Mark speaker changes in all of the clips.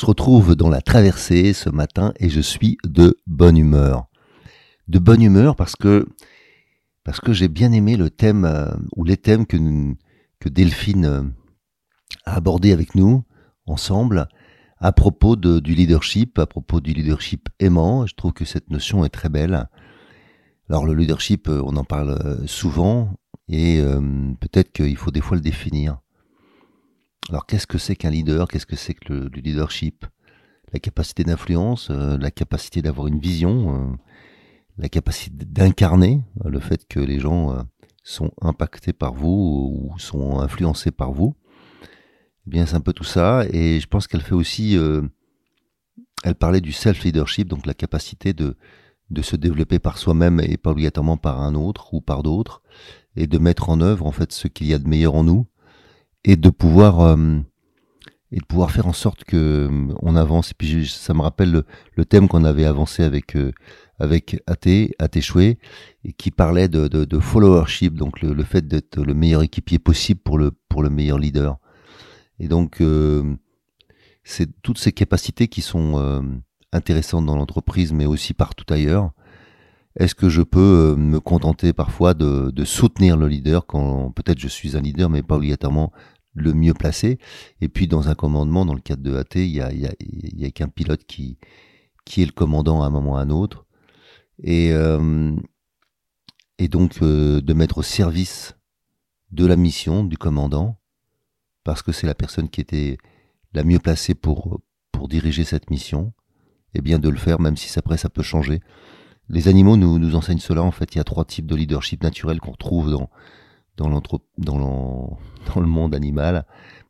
Speaker 1: Se retrouve dans la traversée ce matin et je suis de bonne humeur. De bonne humeur parce que parce que j'ai bien aimé le thème euh, ou les thèmes que, que Delphine euh, a abordé avec nous ensemble à propos de, du leadership, à propos du leadership aimant. Je trouve que cette notion est très belle. Alors le leadership, euh, on en parle souvent et peut-être qu'il faut des fois le définir. Alors qu'est-ce que c'est qu'un leader? Qu'est-ce que c'est que le, leadership? La capacité d'influence, euh, la capacité d'avoir une vision, euh, la capacité d'incarner euh, le fait que les gens sont impactés par vous ou sont influencés par vous. Eh bien, c'est un peu tout ça. Et je pense qu'elle fait aussi, elle parlait du self-leadership, donc la capacité de, de se développer par soi-même et pas obligatoirement par un autre ou par d'autres, et de mettre en œuvre en fait ce qu'il y a de meilleur en nous et de pouvoir euh, et de pouvoir faire en sorte que euh, on avance. Et puis ça me rappelle le, thème qu'on avait avancé avec euh, avec AT, AT Chouet, et qui parlait de, de, de followership, donc le, le fait d'être le meilleur équipier possible pour le pour le meilleur leader. Et donc c'est toutes ces capacités qui sont intéressantes dans l'entreprise, mais aussi partout ailleurs. Est-ce que je peux me contenter parfois de, soutenir le leader quand peut-être je suis un leader, mais pas obligatoirement le mieux placé? Et puis dans un commandement, dans le cadre de AT, il y a, y a, qu'un pilote qui, qui est le commandant à un moment ou à un autre. Et, euh, et donc euh, de mettre au service de la mission du commandant, parce que c'est la personne qui était la mieux placée pour, pour diriger cette mission, et bien de le faire, même si après ça peut changer. Les animaux nous, nous enseignent cela, en fait, il y a trois types de leadership naturel qu'on retrouve dans, dans, dans, dans le monde animal.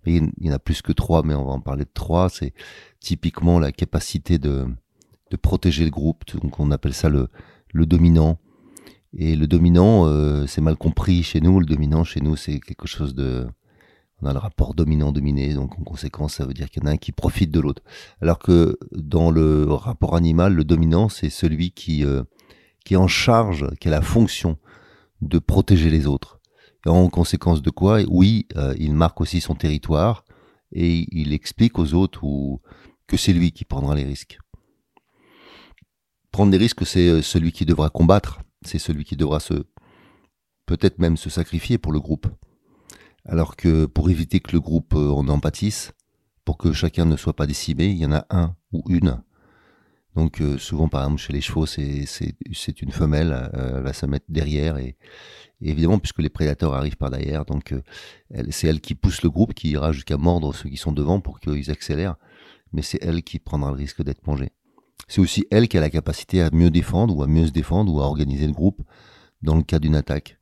Speaker 1: il y en a plus que trois, mais on va en parler de trois. C'est typiquement la capacité de, de protéger le groupe. Donc on appelle ça le, le dominant. Et le dominant, euh, c'est mal compris chez nous. Le dominant chez nous, c'est quelque chose de... On a le rapport dominant-dominé, donc en conséquence, ça veut dire qu'il y en a un qui profite de l'autre. Alors que dans le rapport animal, le dominant, c'est celui qui, euh, est en charge, qui a la fonction de protéger les autres. En conséquence de quoi, oui, euh, il marque aussi son territoire et il explique aux autres que c'est lui qui prendra les risques. Prendre des risques, c'est euh, celui qui devra combattre, c'est celui qui devra se peut-être même se sacrifier pour le groupe. Alors que pour éviter que le groupe euh, en empâtisse, pour que chacun ne soit pas décimé, il y en a un ou une. Donc souvent, par exemple, chez les chevaux, c'est une femelle, elle va se mettre derrière et, évidemment, puisque les prédateurs arrivent par derrière, donc euh, c'est elle qui pousse le groupe, qui ira jusqu'à mordre ceux qui sont devant pour qu'ils accélèrent, mais c'est elle qui prendra le risque d'être mangée. C'est aussi elle qui a la capacité à mieux défendre ou à mieux se défendre ou à organiser le groupe dans le cas d'une attaque.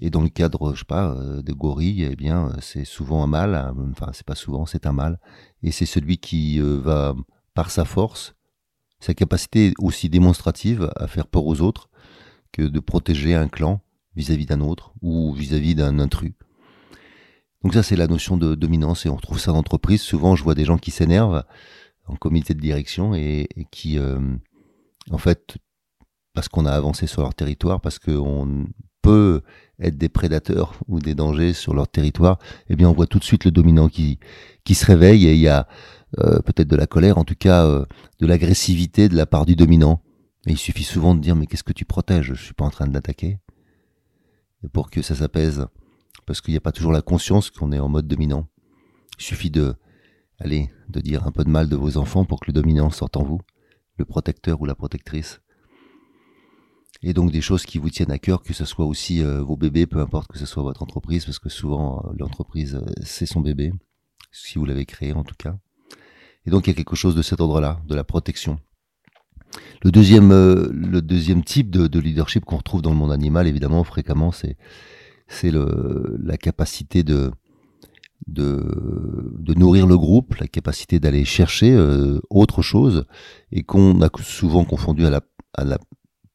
Speaker 1: Et dans le cadre, je sais pas, euh, de gorilles, eh bien, euh, c'est souvent un mâle, hein, enfin, c'est pas souvent, c'est un mâle, et c'est celui qui va, par sa force, sa capacité aussi démonstrative à faire peur aux autres, que de protéger un clan, vis-à-vis d'un autre ou vis-à-vis d'un intrus. Donc ça, c'est la notion de dominance et on retrouve ça en entreprise. Souvent, je vois des gens qui s'énervent en comité de direction et, qui, euh, en fait, parce qu'on a avancé sur leur territoire, parce qu'on peut être des prédateurs ou des dangers sur leur territoire, eh bien, on voit tout de suite le dominant qui, qui se réveille et il y a euh, peut-être de la colère, en tout cas euh, de l'agressivité de la part du dominant. Il suffit souvent de dire mais qu'est-ce que tu protèges? Je suis pas en train de l'attaquer pour que ça s'apaise. Parce qu'il n'y a pas toujours la conscience qu'on est en mode dominant. Il suffit de, allez, de dire un peu de mal de vos enfants pour que le dominant sorte en vous, le protecteur ou la protectrice. Et donc des choses qui vous tiennent à cœur, que ce soit aussi euh, vos bébés, peu importe que ce soit votre entreprise, parce que souvent euh, l'entreprise, euh, c'est son bébé, si vous l'avez créé en tout cas. Et donc il y a quelque chose de cet ordre-là, de la protection. Le deuxième, le deuxième type de, de leadership qu'on retrouve dans le monde animal, évidemment, fréquemment, c'est c'est la capacité de, de, de, nourrir le groupe, la capacité d'aller chercher autre chose, et qu'on a souvent confondu à la, à la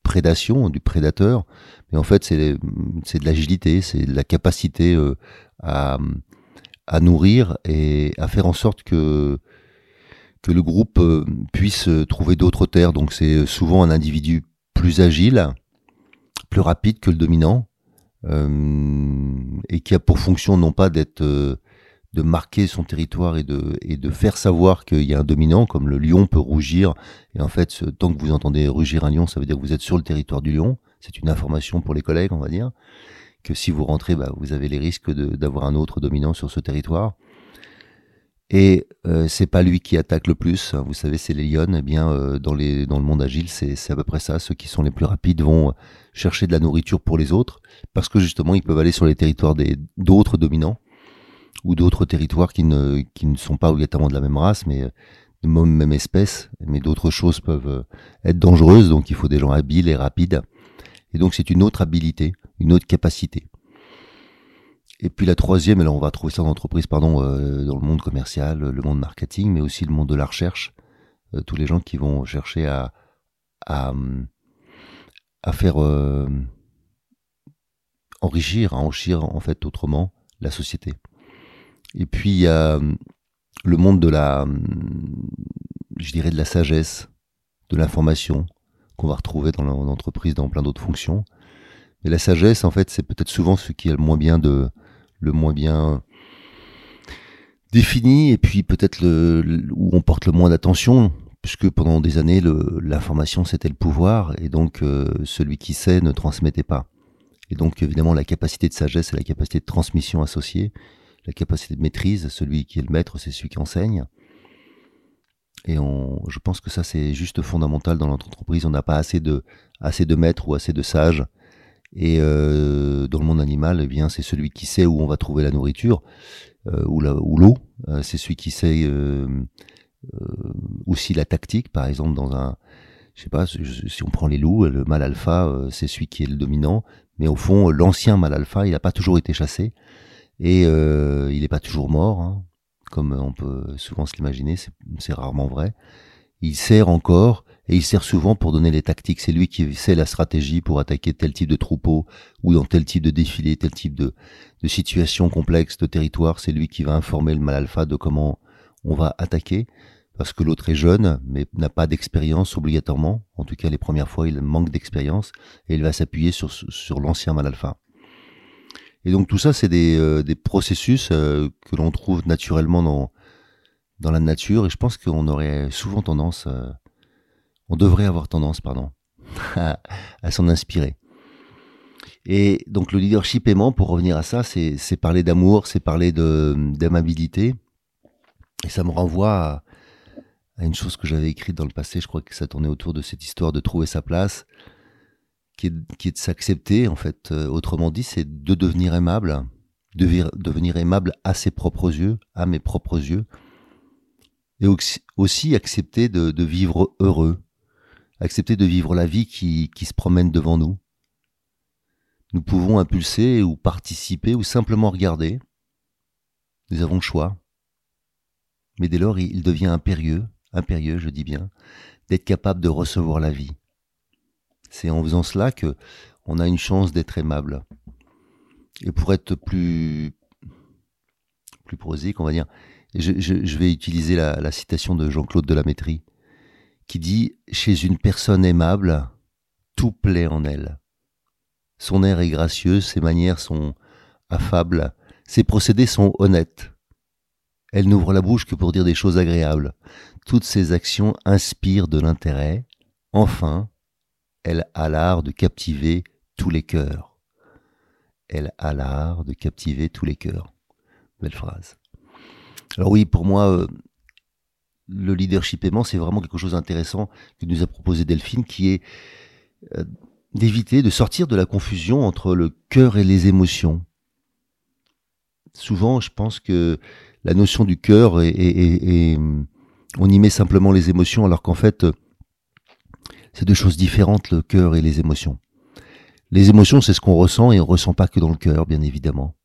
Speaker 1: prédation, du prédateur, mais en fait c'est de l'agilité, c'est de la capacité euh, à, nourrir et à faire en sorte que que le groupe euh, puisse trouver d'autres terres. Donc c'est souvent un individu plus agile, plus rapide que le dominant, euh, et qui a pour fonction non pas d'être de marquer son territoire et de, faire savoir qu'il y a un dominant, comme le lion peut rougir. Et en fait, tant que vous entendez rugir un lion, ça veut dire que vous êtes sur le territoire du lion. C'est une information pour les collègues, on va dire. Que si vous rentrez, bah, vous avez les risques d'avoir un autre dominant sur ce territoire. Et euh, c'est pas lui qui attaque le plus. Vous savez, c'est les lions. Eh bien, euh, dans, dans le monde agile, c'est à peu près ça. Ceux qui sont les plus rapides vont chercher de la nourriture pour les autres, parce que justement, ils peuvent aller sur les territoires d'autres dominants ou d'autres territoires qui ne, qui ne sont pas obligatoirement de la même race, mais de même espèce, mais d'autres choses peuvent euh, être dangereuses, donc il faut des gens habiles et rapides. Et donc c'est une autre habilité, une autre capacité. Et puis la troisième, là on va trouver ça dans l'entreprise, pardon, euh, dans le monde commercial, le monde marketing, mais aussi le monde de la recherche. Euh, tous les gens qui vont chercher à, à, à faire enrichir, à enrichir en fait autrement la société. Et puis euh, le monde de la, euh, je dirais de la sagesse, de l'information qu'on va retrouver dans l'entreprise dans plein d'autres fonctions. Mais la sagesse, en fait, c'est peut-être souvent ce qui est le moins bien le moins bien défini et puis peut-être où on porte le moins d'attention puisque pendant des années l'information c'était le pouvoir et donc euh, celui qui sait ne transmettait pas et donc évidemment la capacité de sagesse et la capacité de transmission associée la capacité de maîtrise. Celui qui est le maître, c'est celui qui enseigne. Et on, je pense que ça, c'est juste fondamental dans notre entreprise. On n'a pas assez de, assez de maîtres ou assez de sages. Et euh, dans le monde animal, eh bien, c'est celui qui sait où on va trouver la nourriture euh, ou l'eau. Euh, c'est celui qui sait aussi la tactique, par exemple, dans un, je sais pas, si on prend les loups, le mâle alpha, c'est celui qui est le dominant. Mais au fond, l'ancien mâle alpha, il n'a pas toujours été chassé. Et euh, il n'est pas toujours mort, hein, comme on peut souvent se l'imaginer, c'est rarement vrai. Il sert encore, et il sert souvent pour donner les tactiques. C'est lui qui sait la stratégie pour attaquer tel type de troupeau, ou dans tel type de défilé, tel type de, situation complexe, de territoire. C'est lui qui va informer le mal alpha de comment on va attaquer, parce que l'autre est jeune, mais n'a pas d'expérience obligatoirement. En tout cas, les premières fois, il manque d'expérience, et il va s'appuyer sur, sur l'ancien mal alpha. Et donc tout ça, c'est des, euh, des, processus euh, que l'on trouve naturellement dans, dans la nature. Et je pense qu'on aurait souvent tendance, euh, on devrait avoir tendance, pardon, à, s'en inspirer. Et donc le leadership aimant, pour revenir à ça, c'est parler d'amour, c'est parler d'amabilité. Et ça me renvoie à, à une chose que j'avais écrite dans le passé. Je crois que ça tournait autour de cette histoire de trouver sa place qui est, de s'accepter, en fait. Euh, autrement dit, c'est de devenir aimable, de devenir aimable à ses propres yeux, à mes propres yeux, et aussi accepter de, vivre heureux, accepter de vivre la vie qui, qui se promène devant nous. Nous pouvons impulser ou participer ou simplement regarder. Nous avons le choix. Mais dès lors, il devient impérieux, impérieux, je dis bien, d'être capable de recevoir la vie. C'est en faisant cela que on a une chance d'être aimable. Et pour être plus plus prosique, on va dire, je, vais utiliser la, citation de Jean-Claude Delamétrie, qui dit Chez une personne aimable, tout plaît en elle. Son air est gracieux, ses manières sont affables, ses procédés sont honnêtes. Elle n'ouvre la bouche que pour dire des choses agréables. Toutes ses actions inspirent de l'intérêt. Enfin, elle a l'art de captiver tous les cœurs. Elle a l'art de captiver tous les cœurs. Belle phrase. Alors oui, pour moi, euh, le leadership aimant, c'est vraiment quelque chose d'intéressant que nous a proposé Delphine, qui est euh, d'éviter, de sortir de la confusion entre le cœur et les émotions. Souvent, je pense que la notion du cœur est, on y met simplement les émotions, alors qu'en fait, c'est deux choses différentes, le cœur et les émotions. Les émotions, c'est ce qu'on ressent et on ressent pas que dans le cœur, bien évidemment.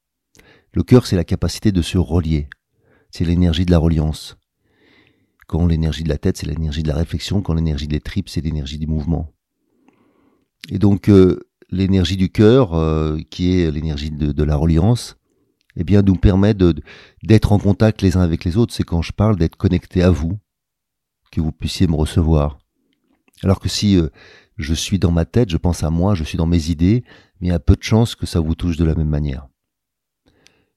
Speaker 1: Le cœur, c'est la capacité de se relier. C'est l'énergie de la reliance. Quand l'énergie de la tête, c'est l'énergie de la réflexion. Quand l'énergie des tripes, c'est l'énergie du mouvement. Et donc, euh, l'énergie du cœur, euh, qui est l'énergie de, la reliance, eh bien, nous permet d'être en contact les uns avec les autres. C'est quand je parle d'être connecté à vous, que vous puissiez me recevoir. Alors que si euh, je suis dans ma tête, je pense à moi, je suis dans mes idées, mais il y a peu de chances que ça vous touche de la même manière.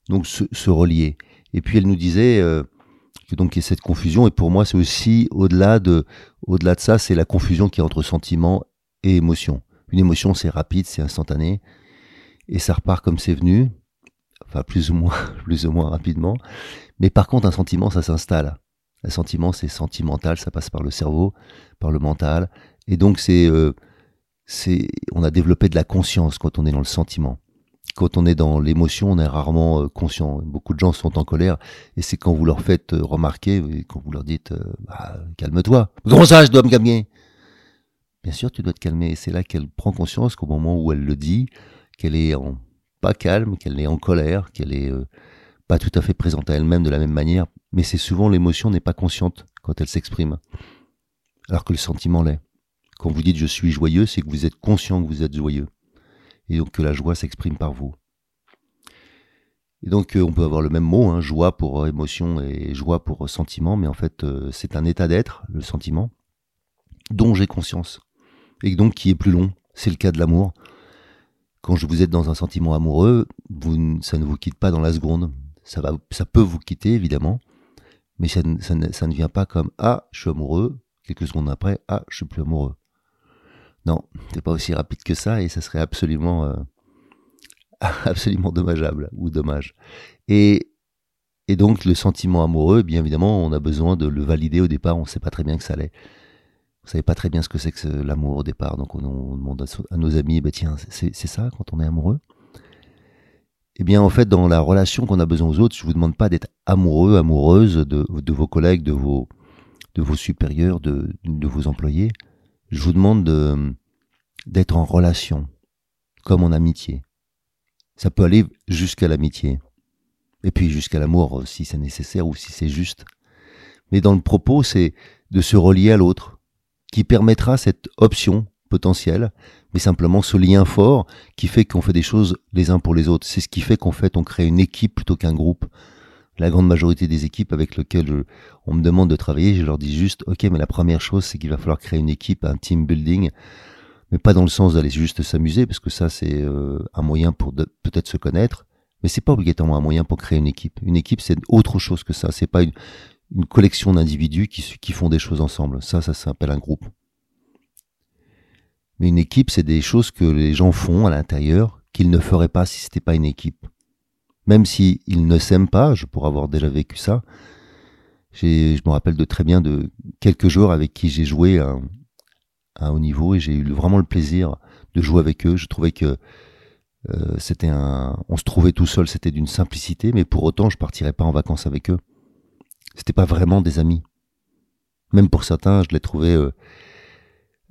Speaker 1: Donc se, relier. Et puis elle nous disait euh, que donc il y a cette confusion, et pour moi c'est aussi au-delà de, au-delà de ça, c'est la confusion qui est entre sentiment et émotion. Une émotion c'est rapide, c'est instantané, et ça repart comme c'est venu, enfin plus ou moins, plus ou moins rapidement. Mais par contre un sentiment ça s'installe. Un sentiment, c'est sentimental, ça passe par le cerveau, par le mental. Et donc, c'est, euh, c'est, on a développé de la conscience quand on est dans le sentiment. Quand on est dans l'émotion, on est rarement euh, conscient. Beaucoup de gens sont en colère, et c'est quand vous leur faites euh, remarquer, quand vous leur dites, bah, calme-toi. Comment ça, je dois me calmer? Bien sûr, tu dois te calmer. Et c'est là qu'elle prend conscience qu'au moment où elle le dit, qu'elle est en, pas calme, qu'elle est en colère, qu'elle est pas tout à fait présente à elle-même de la même manière, mais c'est souvent l'émotion n'est pas consciente quand elle s'exprime, alors que le sentiment l'est. Quand vous dites je suis joyeux, c'est que vous êtes conscient que vous êtes joyeux, et donc que la joie s'exprime par vous. Et donc euh, on peut avoir le même mot, hein, joie pour euh, émotion et joie pour euh, sentiment, mais en fait c'est un état d'être, le sentiment, dont j'ai conscience, et donc qui est plus long. C'est le cas de l'amour. Quand vous êtes dans un sentiment amoureux, ça ne vous quitte pas dans la seconde ça, peut vous quitter évidemment, mais ça, ne vient pas comme ah je suis amoureux, quelques secondes après ah je suis plus amoureux. Non, c'est pas aussi rapide que ça et ça serait absolument euh, absolument dommageable ou dommage. Et et donc le sentiment amoureux, bien évidemment, on a besoin de le valider au départ. On ne sait pas très bien que ça allait. On savait pas très bien ce que c'est que l'amour au départ, donc on, demande à, nos amis, bah tiens, c'est ça quand on est amoureux? Eh bien, en fait, dans la relation qu'on a besoin aux autres, je vous demande pas d'être amoureux, amoureuse de, de, vos collègues, de vos, de vos supérieurs, de, de vos employés. Je vous demande de, d'être en relation, comme en amitié. Ça peut aller jusqu'à l'amitié. Et puis jusqu'à l'amour, si c'est nécessaire ou si c'est juste. Mais dans le propos, c'est de se relier à l'autre, qui permettra cette option potentielle mais simplement ce lien fort qui fait qu'on fait des choses les uns pour les autres. C'est ce qui fait qu'en fait on crée une équipe plutôt qu'un groupe. La grande majorité des équipes avec lesquelles on me demande de travailler, je leur dis juste, ok, mais la première chose, c'est qu'il va falloir créer une équipe, un team building, mais pas dans le sens d'aller juste s'amuser, parce que ça c'est euh, un moyen pour peut-être se connaître, mais c'est pas obligatoirement un moyen pour créer une équipe. Une équipe, c'est autre chose que ça. C'est pas une, une collection d'individus qui, qui font des choses ensemble. Ça, ça s'appelle un groupe. Mais une équipe, c'est des choses que les gens font à l'intérieur qu'ils ne feraient pas si c'était pas une équipe. Même s'ils ne s'aiment pas, je pourrais avoir déjà vécu ça. Je me rappelle de très bien de quelques joueurs avec qui j'ai joué à, un haut niveau et j'ai eu vraiment le plaisir de jouer avec eux. Je trouvais que euh, c'était un, on se trouvait tout seul, c'était d'une simplicité, mais pour autant, je partirais pas en vacances avec eux. C'était pas vraiment des amis. Même pour certains, je les trouvais euh,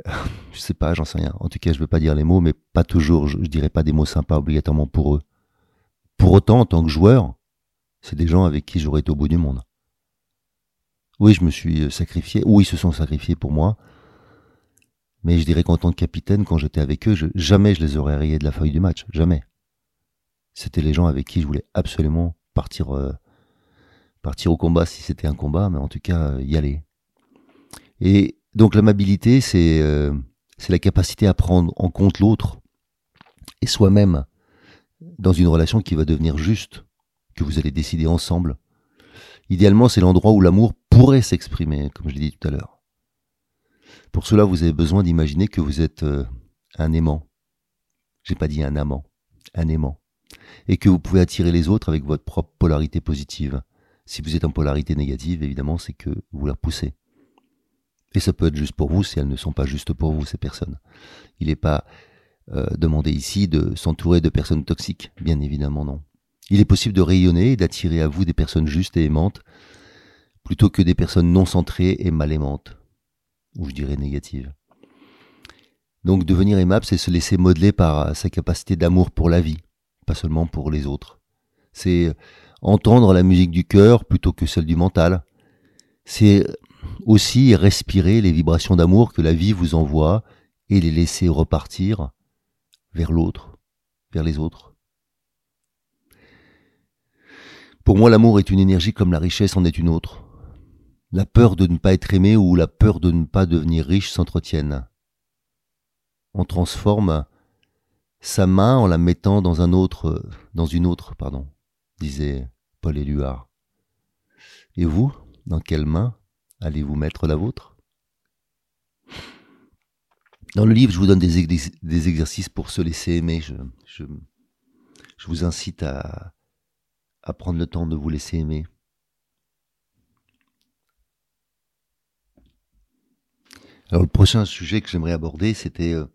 Speaker 1: je sais pas, j'en sais rien. En tout cas, je veux pas dire les mots, mais pas toujours. Je, dirais pas des mots sympas obligatoirement pour eux. Pour autant, en tant que joueur, c'est des gens avec qui j'aurais été au bout du monde. Oui, je me suis euh, sacrifié. Oui, ils se sont sacrifiés pour moi. Mais je dirais qu'en tant que capitaine, quand j'étais avec eux, jamais je les aurais rayés de la feuille du match. Jamais. C'était les gens avec qui je voulais absolument partir, euh, partir au combat si c'était un combat, mais en tout cas euh, y aller. Et donc l'amabilité, c'est euh, c'est la capacité à prendre en compte l'autre et soi-même dans une relation qui va devenir juste, que vous allez décider ensemble. Idéalement, c'est l'endroit où l'amour pourrait s'exprimer, comme je l'ai dit tout à l'heure. Pour cela, vous avez besoin d'imaginer que vous êtes euh, un aimant. J'ai pas dit un amant, un aimant. Et que vous pouvez attirer les autres avec votre propre polarité positive. Si vous êtes en polarité négative, évidemment, c'est que vous la repoussez. Et ça peut être juste pour vous si elles ne sont pas justes pour vous, ces personnes. Il n'est pas euh, demandé ici de s'entourer de personnes toxiques, bien évidemment non. Il est possible de rayonner et d'attirer à vous des personnes justes et aimantes, plutôt que des personnes non centrées et mal aimantes, ou je dirais négatives. Donc devenir aimable, c'est se laisser modeler par sa capacité d'amour pour la vie, pas seulement pour les autres. C'est entendre la musique du cœur plutôt que celle du mental. C'est aussi respirer les vibrations d'amour que la vie vous envoie et les laisser repartir vers l'autre, vers les autres. Pour moi, l'amour est une énergie comme la richesse en est une autre. La peur de ne pas être aimé ou la peur de ne pas devenir riche s'entretiennent. On transforme sa main en la mettant dans un autre, dans une autre, pardon, disait Paul Éluard. Et vous, dans quelle main Allez-vous mettre la vôtre? Dans le livre, je vous donne des, exercices pour se laisser aimer. Je, vous incite à, à prendre le temps de vous laisser aimer. Alors le prochain sujet que j'aimerais aborder, c'était euh,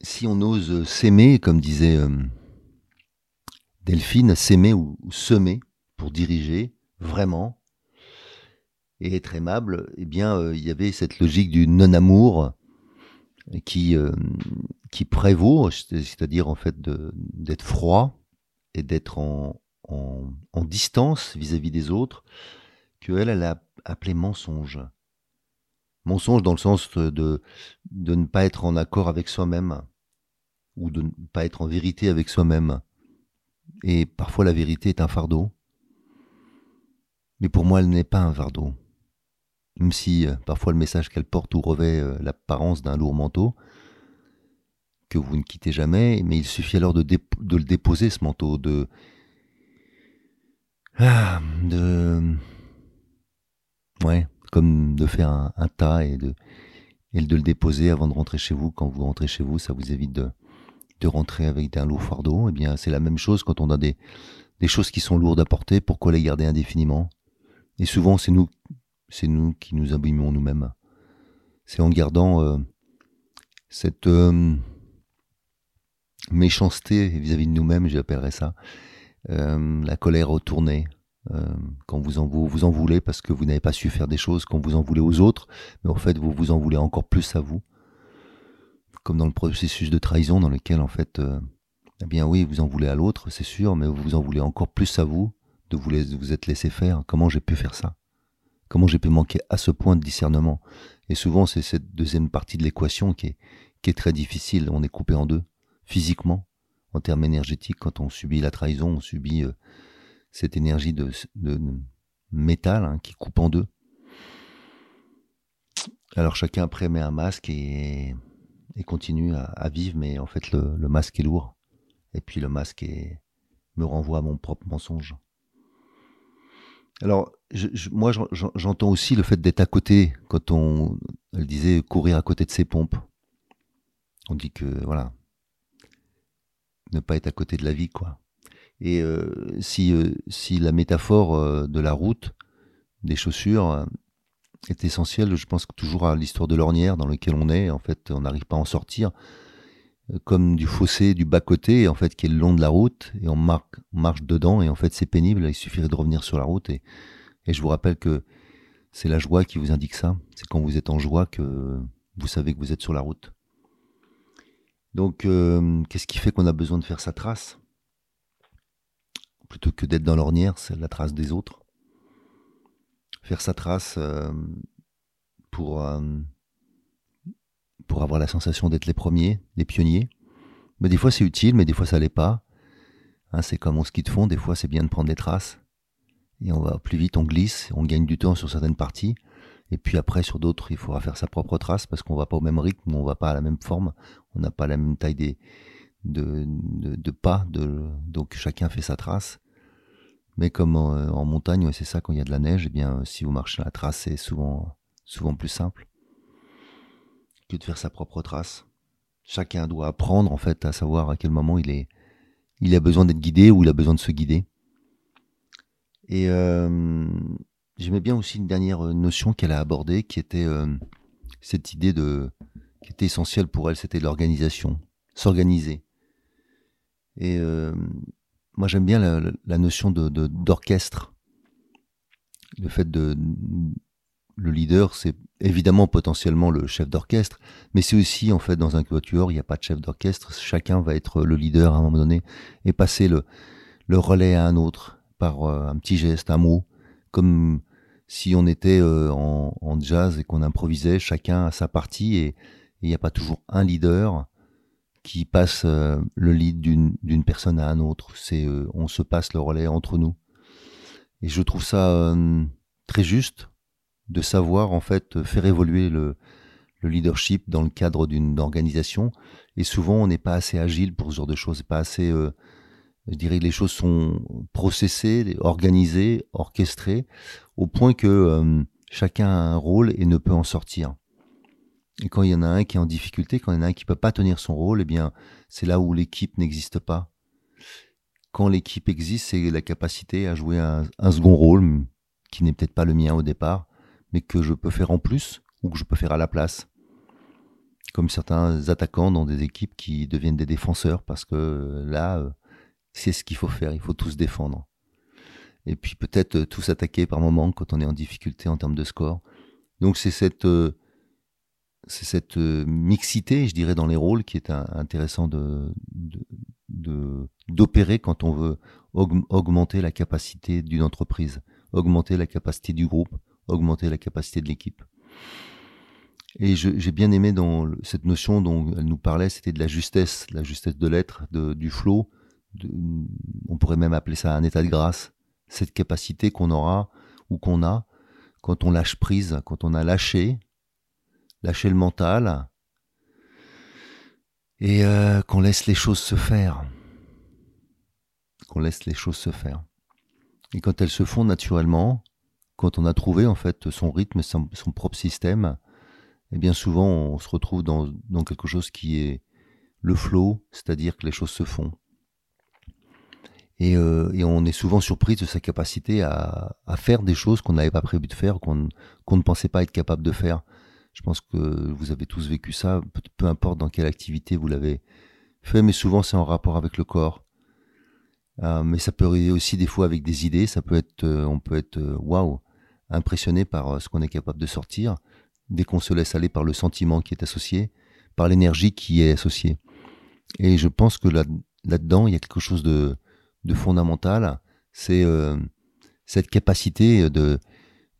Speaker 1: si on ose s'aimer, comme disait euh, Delphine, s'aimer ou semer pour diriger, vraiment et être aimable, eh bien, euh, il y avait cette logique du non-amour qui, euh, prévaut, c'est-à-dire en fait d'être froid et d'être en, distance vis-à-vis des autres, qu'elle, elle a appelé mensonge. Mensonge dans le sens de, de ne pas être en accord avec soi-même, ou de ne pas être en vérité avec soi-même. Et parfois la vérité est un fardeau. Mais pour moi, elle n'est pas un fardeau. Même si euh, parfois le message qu'elle porte ou revêt euh, l'apparence d'un lourd manteau, que vous ne quittez jamais, mais il suffit alors de, le déposer, ce manteau, de... Ah, de... Ouais, comme de faire un, tas et de, et de le déposer avant de rentrer chez vous. Quand vous rentrez chez vous, ça vous évite de, de rentrer avec un lourd fardeau. Eh bien, c'est la même chose quand on a des, des choses qui sont lourdes à porter. Pourquoi les garder indéfiniment? Et souvent, c'est nous, c'est nous qui nous abîmons nous-mêmes. C'est en gardant euh, cette euh, méchanceté vis-à-vis de nous-mêmes, j'appellerais ça, euh, la colère retournée. quand vous en, vous, en voulez parce que vous n'avez pas su faire des choses, quand vous en voulez aux autres, mais en fait vous vous en voulez encore plus à vous, comme dans le processus de trahison dans lequel en fait, eh bien oui, vous en voulez à l'autre, c'est sûr, mais vous vous en voulez encore plus à vous, de vous, vous êtes laissé faire. Comment j'ai pu faire ça? Comment j'ai pu manquer à ce point de discernement Et souvent, c'est cette deuxième partie de l'équation qui est, très difficile. On est coupé en deux, physiquement, en termes énergétiques. Quand on subit la trahison, on subit euh, cette énergie de, métal hein, qui coupe en deux. Alors chacun après met un masque et, continue à, vivre, mais en fait le, masque est lourd. Et puis le masque me renvoie à mon propre mensonge. Alors, moi, j'entends aussi le fait d'être à côté, quand on, elle disait courir à côté de ses pompes. On dit que, voilà, ne pas être à côté de la vie, quoi. Et euh, si, euh, si la métaphore euh, de la route, des chaussures, est essentielle, je pense toujours à l'histoire de l'ornière dans laquelle on est, en fait, on n'arrive pas à en sortir, comme du fossé, du bas-côté, en fait, qui est le long de la route, et on, marche dedans, et en fait, c'est pénible, il suffirait de revenir sur la route, et, je vous rappelle que c'est la joie qui vous indique ça, c'est quand vous êtes en joie que vous savez que vous êtes sur la route. Donc, euh, qu'est-ce qui fait qu'on a besoin de faire sa trace? Plutôt que d'être dans l'ornière, c'est la trace des autres. Faire sa trace euh, pour... Euh, pour avoir la sensation d'être les premiers, les pionniers. Mais des fois c'est utile, mais des fois ça l'est pas. Hein, c'est comme au ski de fond, des fois c'est bien de prendre des traces. Et on va plus vite, on glisse, on gagne du temps sur certaines parties. Et puis après, sur d'autres, il faudra faire sa propre trace parce qu'on va pas au même rythme, on va pas à la même forme, on n'a pas la même taille de, de, pas, donc chacun fait sa trace. Mais comme en, montagne, c'est ça, quand il y a de la neige, eh bien, si vous marchez à la trace, c'est souvent, souvent plus simple que de faire sa propre trace. Chacun doit apprendre en fait à savoir à quel moment il est, il a besoin d'être guidé ou il a besoin de se guider. Et euh, j'aimais bien aussi une dernière notion qu'elle a abordée, qui était euh, cette idée de, qui était essentielle pour elle, c'était l'organisation, s'organiser. Et euh, moi, j'aime bien la, notion d'orchestre. le fait de le leader, c'est évidemment potentiellement le chef d'orchestre, mais c'est aussi en fait dans un quatuor, il n'y a pas de chef d'orchestre, chacun va être le leader à un moment donné et passer le, le relais à un autre par euh, un petit geste, un mot, comme si on était euh, en, en, jazz et qu'on improvisait chacun à sa partie et il n'y a pas toujours un leader qui passe euh, le lead d'une personne à un autre. C'est on se passe le relais entre nous. Et je trouve ça très juste de savoir en fait faire évoluer le, le leadership dans le cadre d'une organisation. Et souvent, on n'est pas assez agile pour ce genre de choses, pas assez. Euh, je dirais les choses sont processées, organisées, orchestrées, au point que euh, chacun a un rôle et ne peut en sortir. Et quand il y en a un qui est en difficulté, quand il y en a un qui peut pas tenir son rôle, eh bien, c'est là où l'équipe n'existe pas. Quand l'équipe existe, c'est la capacité à jouer un second rôle, qui n'est peut-être pas le mien au départ, mais que je peux faire en plus ou que je peux faire à la place. Comme certains attaquants dans des équipes qui deviennent des défenseurs parce que euh, là, euh, c'est ce qu'il faut faire, il faut tous défendre. Et puis peut-être euh, tous attaquer par moment quand on est en difficulté en termes de score. Donc c'est cette, c'est cette mixité, je dirais, dans les rôles qui est intéressant de, d'opérer quand on veut augmenter la capacité d'une entreprise, augmenter la capacité du groupe, augmenter la capacité de l'équipe. Et j'ai bien aimé dans cette notion dont elle nous parlait, c'était de la justesse, la justesse de l'être, du flow. on pourrait même appeler ça un état de grâce. Cette capacité qu'on aura ou qu'on a quand on lâche prise, quand on a lâché, lâché le mental, et euh, qu'on laisse les choses se faire. Qu'on laisse les choses se faire. Et quand elles se font naturellement, quand on a trouvé en fait son rythme, son, propre système, et eh bien souvent on se retrouve dans, quelque chose qui est le flow, c'est-à-dire que les choses se font. Et, euh, on est souvent surpris de sa capacité à, faire des choses qu'on n'avait pas prévu de faire, qu'on ne pensait pas être capable de faire. Je pense que vous avez tous vécu ça, peu, importe dans quelle activité vous l'avez fait, mais souvent c'est en rapport avec le corps. Euh, mais ça peut arriver aussi des fois avec des idées, ça peut être, euh, on peut être waouh, impressionné par euh, ce qu'on est capable de sortir, dès qu'on se laisse aller par le sentiment qui est associé, par l'énergie qui est associée. Et je pense que là, là-dedans, il y a quelque chose de, de fondamental, c'est euh, cette capacité de,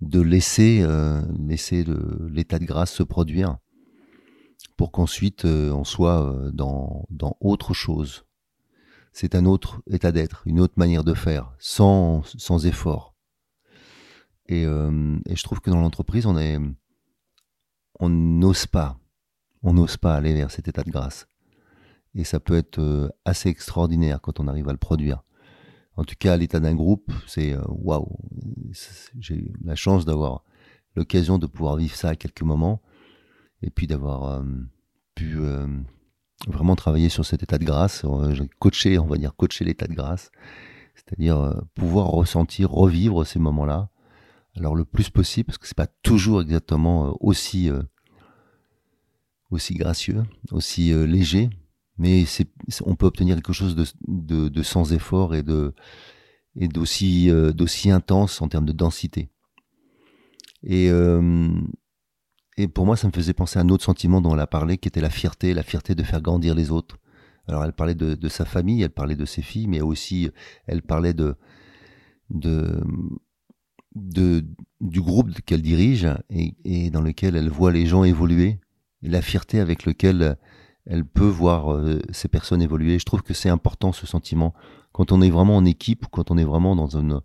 Speaker 1: de laisser, euh, laisser l'état de grâce se produire pour qu'ensuite on soit dans, dans autre chose. C'est un autre état d'être, une autre manière de faire, sans, sans effort. Et, euh, et, je trouve que dans l'entreprise, on est, on n'ose pas, on n'ose pas aller vers cet état de grâce. Et ça peut être euh, assez extraordinaire quand on arrive à le produire. En tout cas, l'état d'un groupe, c'est euh, waouh. J'ai la chance d'avoir l'occasion de pouvoir vivre ça à quelques moments, et puis d'avoir pu vraiment travailler sur cet état de grâce, coacher, on va dire coacher l'état de grâce, c'est-à-dire pouvoir ressentir, revivre ces moments-là alors le plus possible, parce que c'est pas toujours exactement euh, aussi euh, aussi gracieux, aussi euh, léger, mais c'est on peut obtenir quelque chose de, de, sans effort et de et d'aussi d'aussi intense en termes de densité. Et et pour moi, ça me faisait penser à un autre sentiment dont elle a parlé, qui était la fierté, la fierté de faire grandir les autres. Alors elle parlait de, de sa famille, elle parlait de ses filles, mais aussi elle parlait de de de, du groupe qu'elle dirige et, dans lequel elle voit les gens évoluer, et la fierté avec laquelle elle peut voir euh, ces personnes évoluer. Je trouve que c'est important ce sentiment. Quand on est vraiment en équipe, quand on est vraiment dans une,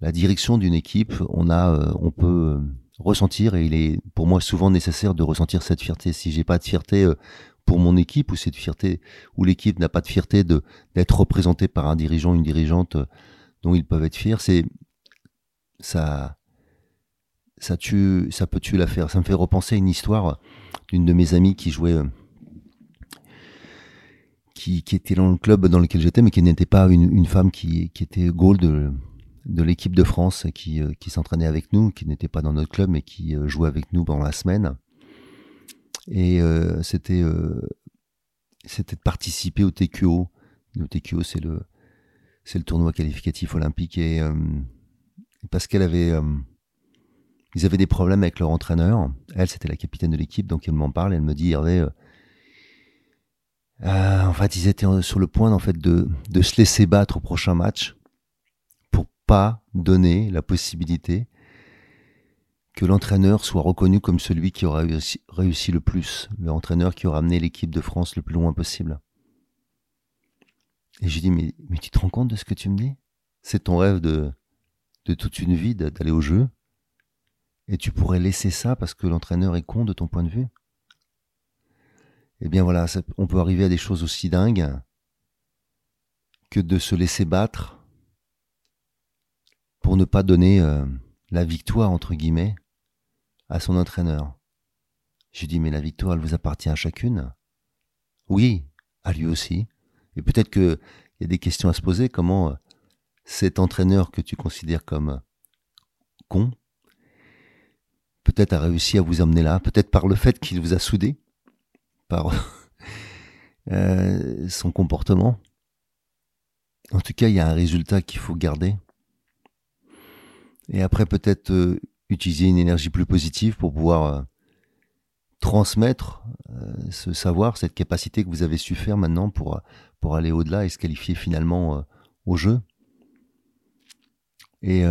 Speaker 1: la direction d'une équipe, on a, euh, on peut euh, ressentir et il est pour moi souvent nécessaire de ressentir cette fierté. Si j'ai pas de fierté pour mon équipe ou cette fierté, ou l'équipe n'a pas de fierté de d'être représentée par un dirigeant, une dirigeante dont ils peuvent être fiers, c'est ça, ça tue, ça peut tuer l'affaire. Ça me fait repenser à une histoire d'une de mes amies qui jouait, euh, qui, qui, était dans le club dans lequel j'étais, mais qui n'était pas une, une, femme qui, qui était gold. de l'équipe de France qui, euh, qui s'entraînait avec nous, qui n'était pas dans notre club, mais qui euh, jouait avec nous pendant la semaine. Et c'était c'était de participer au TQO. Le TQO, c'est le, c'est le tournoi qualificatif olympique. Et parce qu'elle avait, ils avaient des problèmes avec leur entraîneur. Elle, c'était la capitaine de l'équipe, donc elle m'en parle. Elle me dit, Hervé, en fait, ils étaient sur le point fait de, se laisser battre au prochain match pas donner la possibilité que l'entraîneur soit reconnu comme celui qui aura réussi, le plus, l'entraîneur qui aura amené l'équipe de France le plus loin possible. Et j'ai dit, mais, mais tu te rends compte de ce que tu me dis? C'est ton rêve de, de toute une vie d'aller au jeu et tu pourrais laisser ça parce que l'entraîneur est con de ton point de vue Eh bien voilà, on peut arriver à des choses aussi dingues que de se laisser battre pour ne pas donner euh, la victoire, entre guillemets, à son entraîneur. J'ai dit, mais la victoire, elle vous appartient à chacune? Oui, à lui aussi. Et peut-être qu'il y a des questions à se poser, comment euh, cet entraîneur que tu considères comme euh, con, peut-être a réussi à vous emmener là, peut-être par le fait qu'il vous a soudé, par son comportement. En tout cas, il y a un résultat qu'il faut garder. Et après, peut-être euh, utiliser une énergie plus positive pour pouvoir euh, transmettre euh, ce savoir, cette capacité que vous avez su faire maintenant pour, pour aller au-delà et se qualifier finalement au jeu. Et,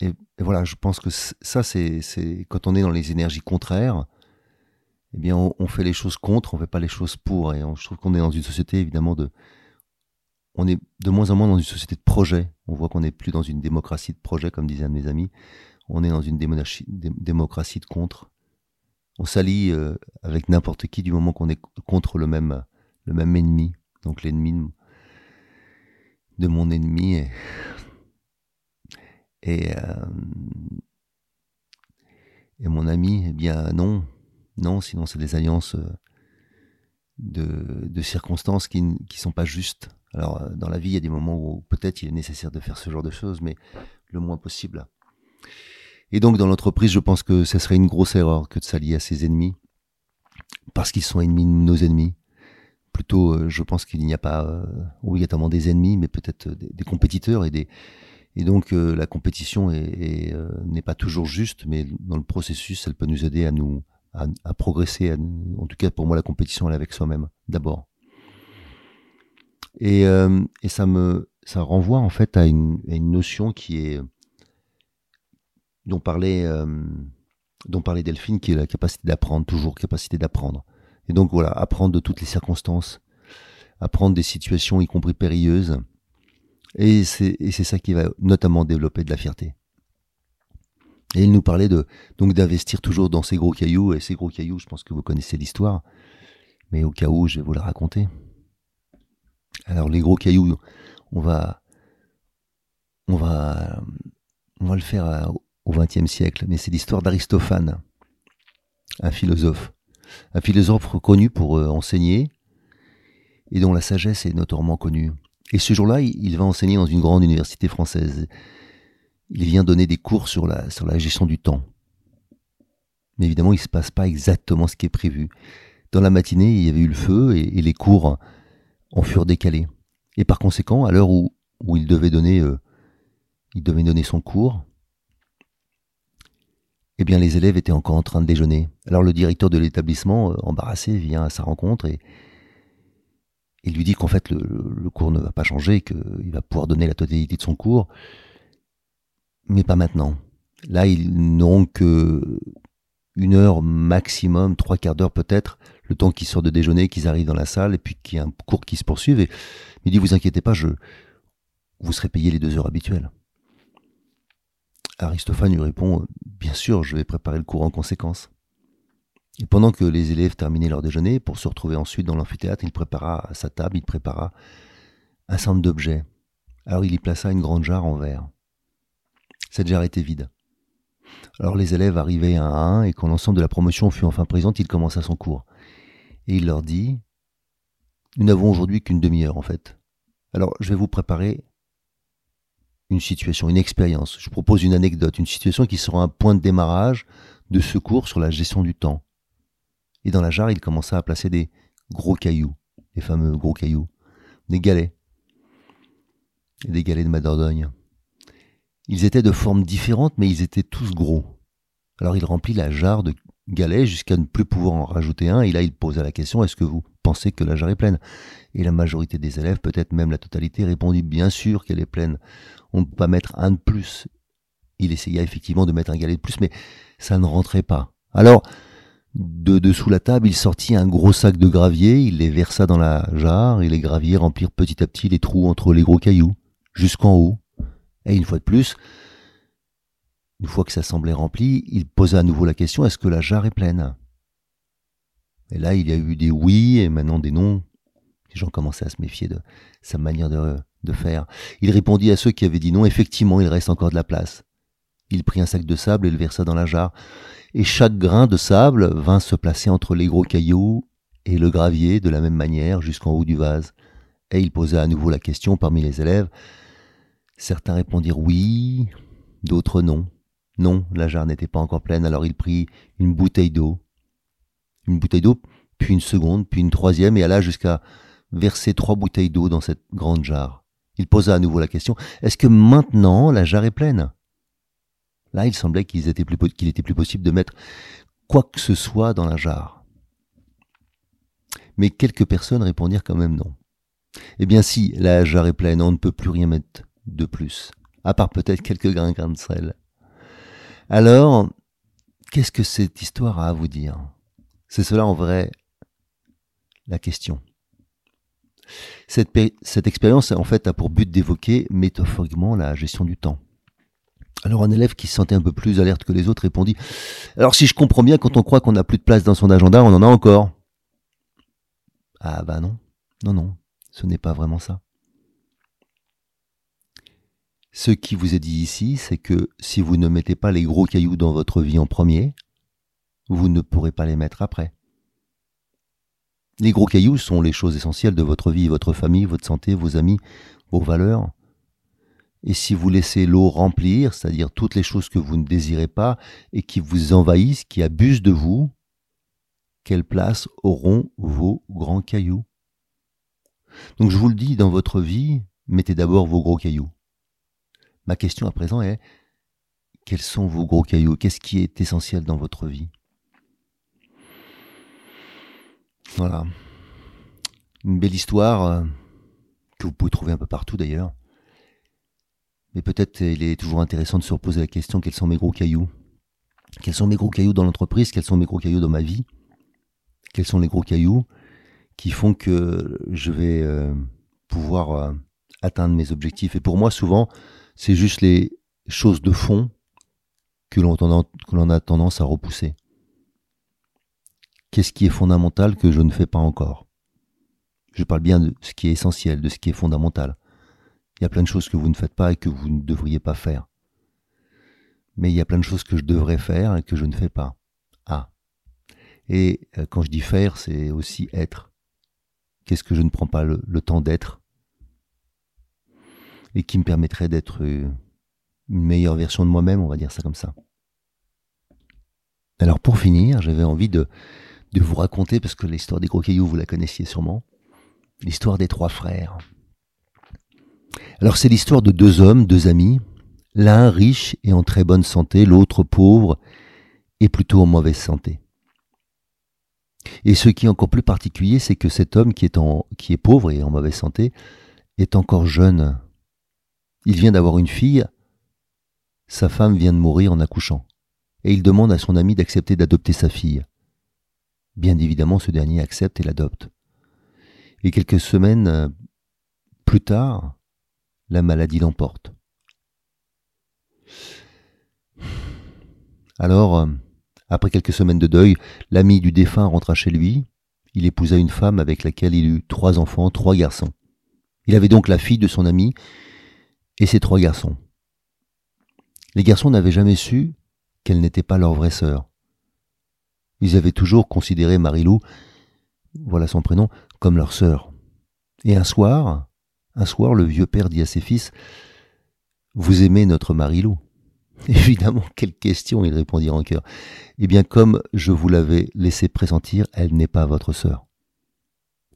Speaker 1: et, voilà, je pense que ça, c'est quand on est dans les énergies contraires, eh bien, on, fait les choses contre, on fait pas les choses pour. Et je trouve qu'on est dans une société évidemment de, on est de moins en moins dans une société de projet. On voit qu'on n'est plus dans une démocratie de projet, comme disait un de mes amis. On est dans une démocratie de contre. On s'allie euh, avec n'importe qui du moment qu'on est contre le même, le même ennemi. Donc l'ennemi de mon ennemi et, et, euh, et mon ami, eh bien non, non, sinon c'est des alliances euh, de, circonstances qui ne sont pas justes. Alors, euh, dans la vie, il y a des moments où peut-être il est nécessaire de faire ce genre de choses, mais le moins possible. Et donc, dans l'entreprise, je pense que ce serait une grosse erreur que de s'allier à ses ennemis, parce qu'ils sont ennemis de nos ennemis. Plutôt, je pense qu'il n'y a pas obligatoirement des ennemis, mais peut-être des, compétiteurs et des. Et donc, la compétition n'est pas toujours juste, mais dans le processus, elle peut nous aider à nous à, progresser. en tout cas, pour moi, la compétition, elle est avec soi-même d'abord. Et, euh, et ça me ça renvoie en fait à une, une notion qui est dont parlait euh, dont parlait Delphine, qui est la capacité d'apprendre, toujours capacité d'apprendre. Et donc voilà, apprendre de toutes les circonstances, apprendre des situations, y compris périlleuses. Et c'est ça qui va notamment développer de la fierté. Et il nous parlait de donc d'investir toujours dans ces gros cailloux. Et ces gros cailloux, je pense que vous connaissez l'histoire, mais au cas où, je vais vous la raconter. Alors les gros cailloux, on va, on va, on va le faire euh, au XXe siècle, mais c'est l'histoire d'Aristophane, un philosophe, un philosophe reconnu pour euh, enseigner et dont la sagesse est notoirement connue. Et ce jour-là, il va enseigner dans une grande université française. Il vient donner des cours sur la, sur la gestion du temps. Mais évidemment, il ne se passe pas exactement ce qui est prévu. Dans la matinée, il y avait eu le feu et les cours en furent décalés. Et par conséquent, à l'heure où, où il devait donner, euh, il devait donner son cours, eh bien les élèves étaient encore en train de déjeuner. Alors le directeur de l'établissement, euh, embarrassé, vient à sa rencontre et il lui dit qu'en fait le, cours ne va pas changer, qu'il va pouvoir donner la totalité de son cours, mais pas maintenant. Là, ils n'ont que une heure maximum, trois quarts d'heure peut-être, le temps qu'ils sortent de déjeuner, qu'ils arrivent dans la salle, et puis qu'il y a un cours qui se poursuive. Et il dit, vous inquiétez pas, je, vous serez payé les deux heures habituelles. Aristophane lui répond, bien sûr, je vais préparer le cours en conséquence. Et pendant que les élèves terminaient leur déjeuner, pour se retrouver ensuite dans l'amphithéâtre, il prépara sa table, il prépara un certain d'objets. Alors il y plaça une grande jarre en verre. Cette jarre était vide. Alors les élèves arrivaient un à un, et quand l'ensemble de la promotion fut enfin présente, il commença son cours. Et il leur dit, nous n'avons aujourd'hui qu'une demi-heure en fait. Alors je vais vous préparer une situation, une expérience. Je propose une anecdote, une situation qui sera un point de démarrage de secours sur la gestion du temps. Et dans la jarre, il commença à placer des gros cailloux, les fameux gros cailloux, des galets, des galets de ma Dordogne. Ils étaient de formes différentes, mais ils étaient tous gros. Alors il remplit la jarre de galets jusqu'à ne plus pouvoir en rajouter un, et là il posa la question, est-ce que vous pensez que la jarre est pleine? Et la majorité des élèves, peut-être même la totalité, répondit bien sûr qu'elle est pleine. On ne peut pas mettre un de plus. Il essaya effectivement de mettre un galet de plus, mais ça ne rentrait pas. Alors, de dessous la table, il sortit un gros sac de gravier, il les versa dans la jarre, et les graviers remplirent petit à petit les trous entre les gros cailloux, jusqu'en haut. Et une fois de plus, une fois que ça semblait rempli, il posa à nouveau la question, est-ce que la jarre est pleine? Et là, il y a eu des oui et maintenant des non. Les gens commençaient à se méfier de sa manière de, de faire. Il répondit à ceux qui avaient dit non, effectivement, il reste encore de la place. Il prit un sac de sable et le versa dans la jarre, et chaque grain de sable vint se placer entre les gros cailloux et le gravier de la même manière jusqu'en haut du vase. Et il posa à nouveau la question parmi les élèves. Certains répondirent oui, d'autres non. Non, la jarre n'était pas encore pleine, alors il prit une bouteille d'eau. Une bouteille d'eau, puis une seconde, puis une troisième, et alla jusqu'à verser trois bouteilles d'eau dans cette grande jarre. Il posa à nouveau la question. Est-ce que maintenant la jarre est pleine? Là, il semblait qu'il était, plus, possible de mettre quoi que ce soit dans la jarre. Mais quelques personnes répondirent quand même non. Eh bien si, la jarre est pleine, on ne peut plus rien mettre de plus, à part peut-être quelques grains de sel. Alors, qu'est-ce que cette histoire a à vous dire? C'est cela en vrai la question. Cette, cette expérience, en fait, a pour but d'évoquer métaphoriquement la gestion du temps. Alors un élève qui se sentait un peu plus alerte que les autres répondit Alors si je comprends bien, quand on croit qu'on n'a plus de place dans son agenda, on en a encore. Ah bah non, non, non, ce n'est pas vraiment ça. Ce qui vous est dit ici, c'est que si vous ne mettez pas les gros cailloux dans votre vie en premier, vous ne pourrez pas les mettre après. Les gros cailloux sont les choses essentielles de votre vie, votre famille, votre santé, vos amis, vos valeurs, et si vous laissez l'eau remplir, c'est-à-dire toutes les choses que vous ne désirez pas et qui vous envahissent, qui abusent de vous, quelle place auront vos grands cailloux? Donc je vous le dis, dans votre vie, mettez d'abord vos gros cailloux. Ma question à présent est, quels sont vos gros cailloux? Qu'est-ce qui est essentiel dans votre vie? Voilà. Une belle histoire euh, que vous pouvez trouver un peu partout d'ailleurs. Mais peut-être il est toujours intéressant de se reposer la question quels sont mes gros cailloux? Quels sont mes gros cailloux dans l'entreprise? Quels sont mes gros cailloux dans ma vie? Quels sont les gros cailloux qui font que je vais euh, pouvoir euh, atteindre mes objectifs? Et pour moi, souvent, c'est juste les choses de fond que l'on a tendance à repousser. Qu'est-ce qui est fondamental que je ne fais pas encore? Je parle bien de ce qui est essentiel, de ce qui est fondamental. Il y a plein de choses que vous ne faites pas et que vous ne devriez pas faire. Mais il y a plein de choses que je devrais faire et que je ne fais pas. Ah. Et euh, quand je dis faire, c'est aussi être. Qu'est-ce que je ne prends pas le, temps d'être? Et qui me permettrait d'être euh, une meilleure version de moi-même, on va dire ça comme ça. Alors pour finir, j'avais envie de, de vous raconter, parce que l'histoire des gros vous la connaissiez sûrement, l'histoire des trois frères. Alors c'est l'histoire de deux hommes, deux amis, l'un riche et en très bonne santé, l'autre pauvre et plutôt en mauvaise santé. Et ce qui est encore plus particulier, c'est que cet homme qui est, pauvre et en mauvaise santé est encore jeune. Il vient d'avoir une fille, sa femme vient de mourir en accouchant, et il demande à son ami d'accepter d'adopter sa fille. Bien évidemment, ce dernier accepte et l'adopte. Et quelques semaines plus tard, la maladie l'emporte. Alors, euh, après quelques semaines de deuil, l'ami du défunt rentra chez lui. Il épousa une femme avec laquelle il eut trois enfants, trois garçons. Il avait donc la fille de son ami et ses trois garçons. Les garçons n'avaient jamais su qu'elle n'était pas leur vraie sœur. Ils avaient toujours considéré Marilou, voilà son prénom, comme leur sœur. Et un soir, un soir, le vieux père dit à ses fils Vous aimez notre Marilou Évidemment, quelle question, il répondit en cœur. Eh bien, comme je vous l'avais laissé pressentir, elle n'est pas votre sœur.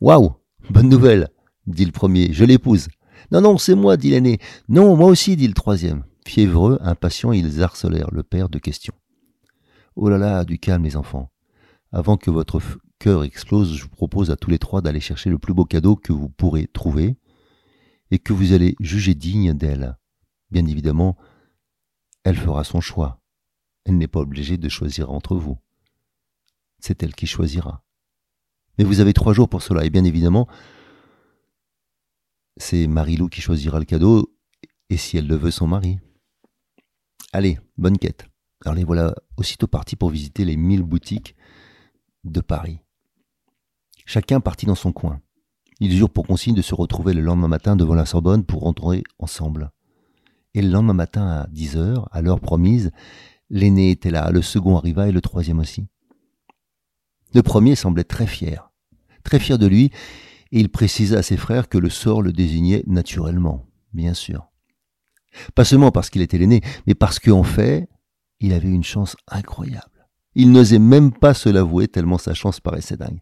Speaker 1: Waouh Bonne nouvelle dit le premier, je l'épouse. Non, non, c'est moi, dit l'aîné. Non, moi aussi, dit le troisième. Fiévreux, impatients, ils harcelèrent le père de questions. Oh là là, du calme, les enfants. Avant que votre cœur explose, je vous propose à tous les trois d'aller chercher le plus beau cadeau que vous pourrez trouver et que vous allez juger digne d'elle. Bien évidemment, elle fera son choix. Elle n'est pas obligée de choisir entre vous. C'est elle qui choisira. Mais vous avez trois jours pour cela, et bien évidemment, c'est Marilou qui choisira le cadeau, et si elle le veut, son mari. Allez, bonne quête. Alors les voilà aussitôt partis pour visiter les mille boutiques de Paris. Chacun partit dans son coin. Ils eurent pour consigne de se retrouver le lendemain matin devant la Sorbonne pour rentrer ensemble. Et le lendemain matin à 10 heures, à l'heure promise, l'aîné était là, le second arriva et le troisième aussi. Le premier semblait très fier, très fier de lui, et il précisa à ses frères que le sort le désignait naturellement, bien sûr. Pas seulement parce qu'il était l'aîné, mais parce qu'en fait, il avait une chance incroyable. Il n'osait même pas se l'avouer tellement sa chance paraissait dingue.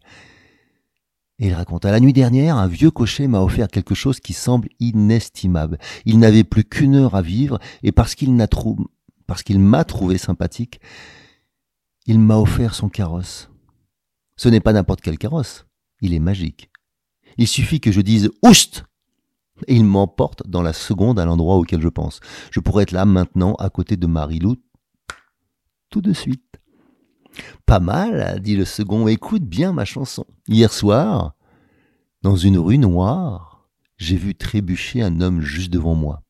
Speaker 1: Et il raconta, la nuit dernière, un vieux cocher m'a offert quelque chose qui semble inestimable. Il n'avait plus qu'une heure à vivre, et parce qu'il m'a trouvé sympathique, il m'a offert son carrosse. Ce n'est pas n'importe quel carrosse, il est magique. Il suffit que je dise Oust et il m'emporte dans la seconde à l'endroit auquel je pense. Je pourrais être là maintenant à côté de Marilou tout de suite. Pas mal, dit le second, écoute bien ma chanson. Hier soir, dans une rue noire, j'ai vu trébucher un homme juste devant moi.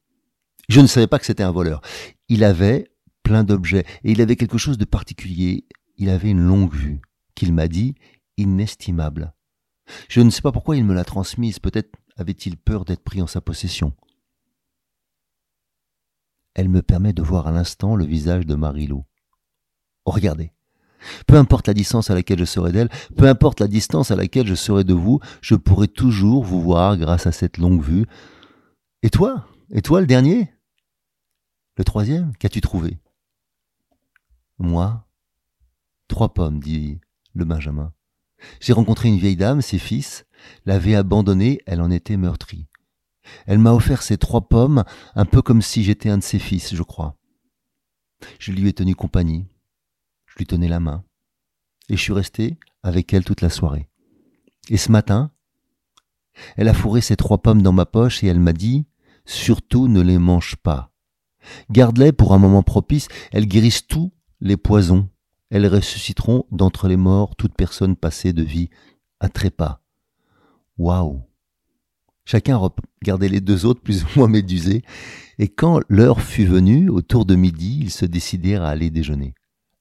Speaker 1: Je ne savais pas que c'était un voleur. Il avait plein d'objets et il avait quelque chose de particulier. Il avait une longue vue, qu'il m'a dit inestimable. Je ne sais pas pourquoi il me l'a transmise, peut-être avait-il peur d'être pris en sa possession. Elle me permet de voir à l'instant le visage de Marilou. Oh, regardez. Peu importe la distance à laquelle je serai d'elle, peu importe la distance à laquelle je serai de vous, je pourrai toujours vous voir grâce à cette longue vue. Et toi? Et toi le dernier? Le troisième? Qu'as-tu trouvé? Moi? Trois pommes, dit le Benjamin. J'ai rencontré une vieille dame, ses fils l'avaient abandonnée, elle en était meurtrie. Elle m'a offert ces trois pommes, un peu comme si j'étais un de ses fils, je crois. Je lui ai tenu compagnie, je lui tenais la main, et je suis resté avec elle toute la soirée. Et ce matin, elle a fourré ces trois pommes dans ma poche et elle m'a dit Surtout ne les mange pas. Garde-les pour un moment propice, elles guérissent tous les poisons elles ressusciteront d'entre les morts toute personne passée de vie à trépas. Waouh Chacun regardait les deux autres plus ou moins médusés, et quand l'heure fut venue, autour de midi, ils se décidèrent à aller déjeuner.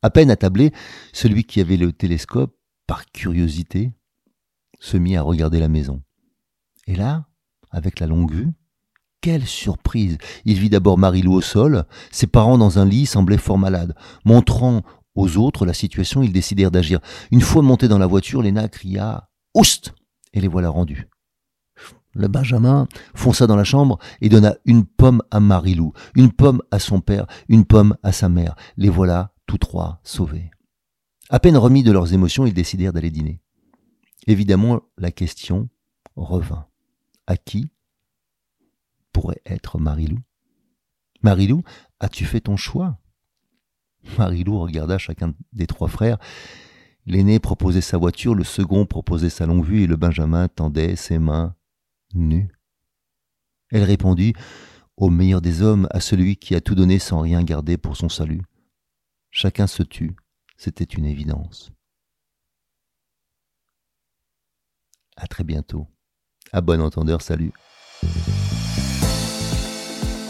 Speaker 1: À peine attablé, celui qui avait le télescope, par curiosité, se mit à regarder la maison. Et là, avec la longue vue, quelle surprise Il vit d'abord Marilou au sol, ses parents dans un lit semblaient fort malades, montrant aux autres la situation, ils décidèrent d'agir. Une fois montés dans la voiture, Léna cria Oust et les voilà rendus. Le Benjamin fonça dans la chambre et donna une pomme à Marilou, une pomme à son père, une pomme à sa mère. Les voilà tous trois sauvés. À peine remis de leurs émotions, ils décidèrent d'aller dîner. Évidemment, la question revint. À qui pourrait être Marilou? Marilou, as-tu fait ton choix? Marilou regarda chacun des trois frères. L'aîné proposait sa voiture, le second proposait sa longue vue et le Benjamin tendait ses mains nues. Elle répondit Au meilleur des hommes, à celui qui a tout donné sans rien garder pour son salut. Chacun se tut, c'était une évidence. À très bientôt. À bon entendeur, salut.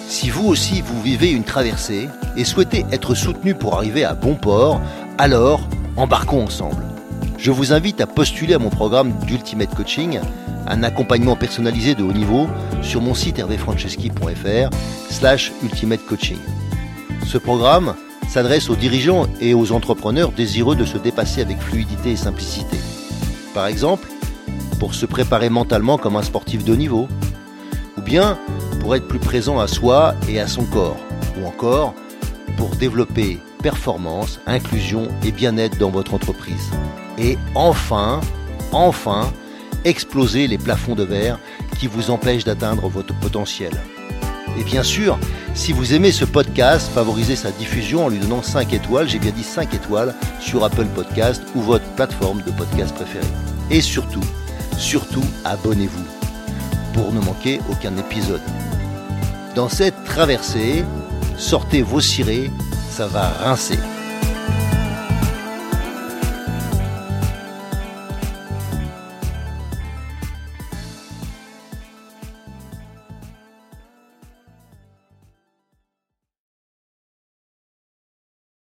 Speaker 2: Si vous aussi vous vivez une traversée et souhaitez être soutenu pour arriver à bon port, alors embarquons ensemble. Je vous invite à postuler à mon programme d'Ultimate Coaching, un accompagnement personnalisé de haut niveau sur mon site hervéfranceschi.fr slash ultimate coaching. Ce programme s'adresse aux dirigeants et aux entrepreneurs désireux de se dépasser avec fluidité et simplicité. Par exemple, pour se préparer mentalement comme un sportif de niveau, ou bien pour être plus présent à soi et à son corps, ou encore pour développer performance, inclusion et bien-être dans votre entreprise. Et enfin, enfin, exploser les plafonds de verre qui vous empêchent d'atteindre votre potentiel. Et bien sûr, si vous aimez ce podcast, favorisez sa diffusion en lui donnant 5 étoiles, j'ai bien dit 5 étoiles, sur Apple Podcast ou votre plateforme de podcast préférée. Et surtout, surtout, abonnez-vous pour ne manquer aucun épisode. Dans cette traversée, sortez vos cirés, ça va rincer.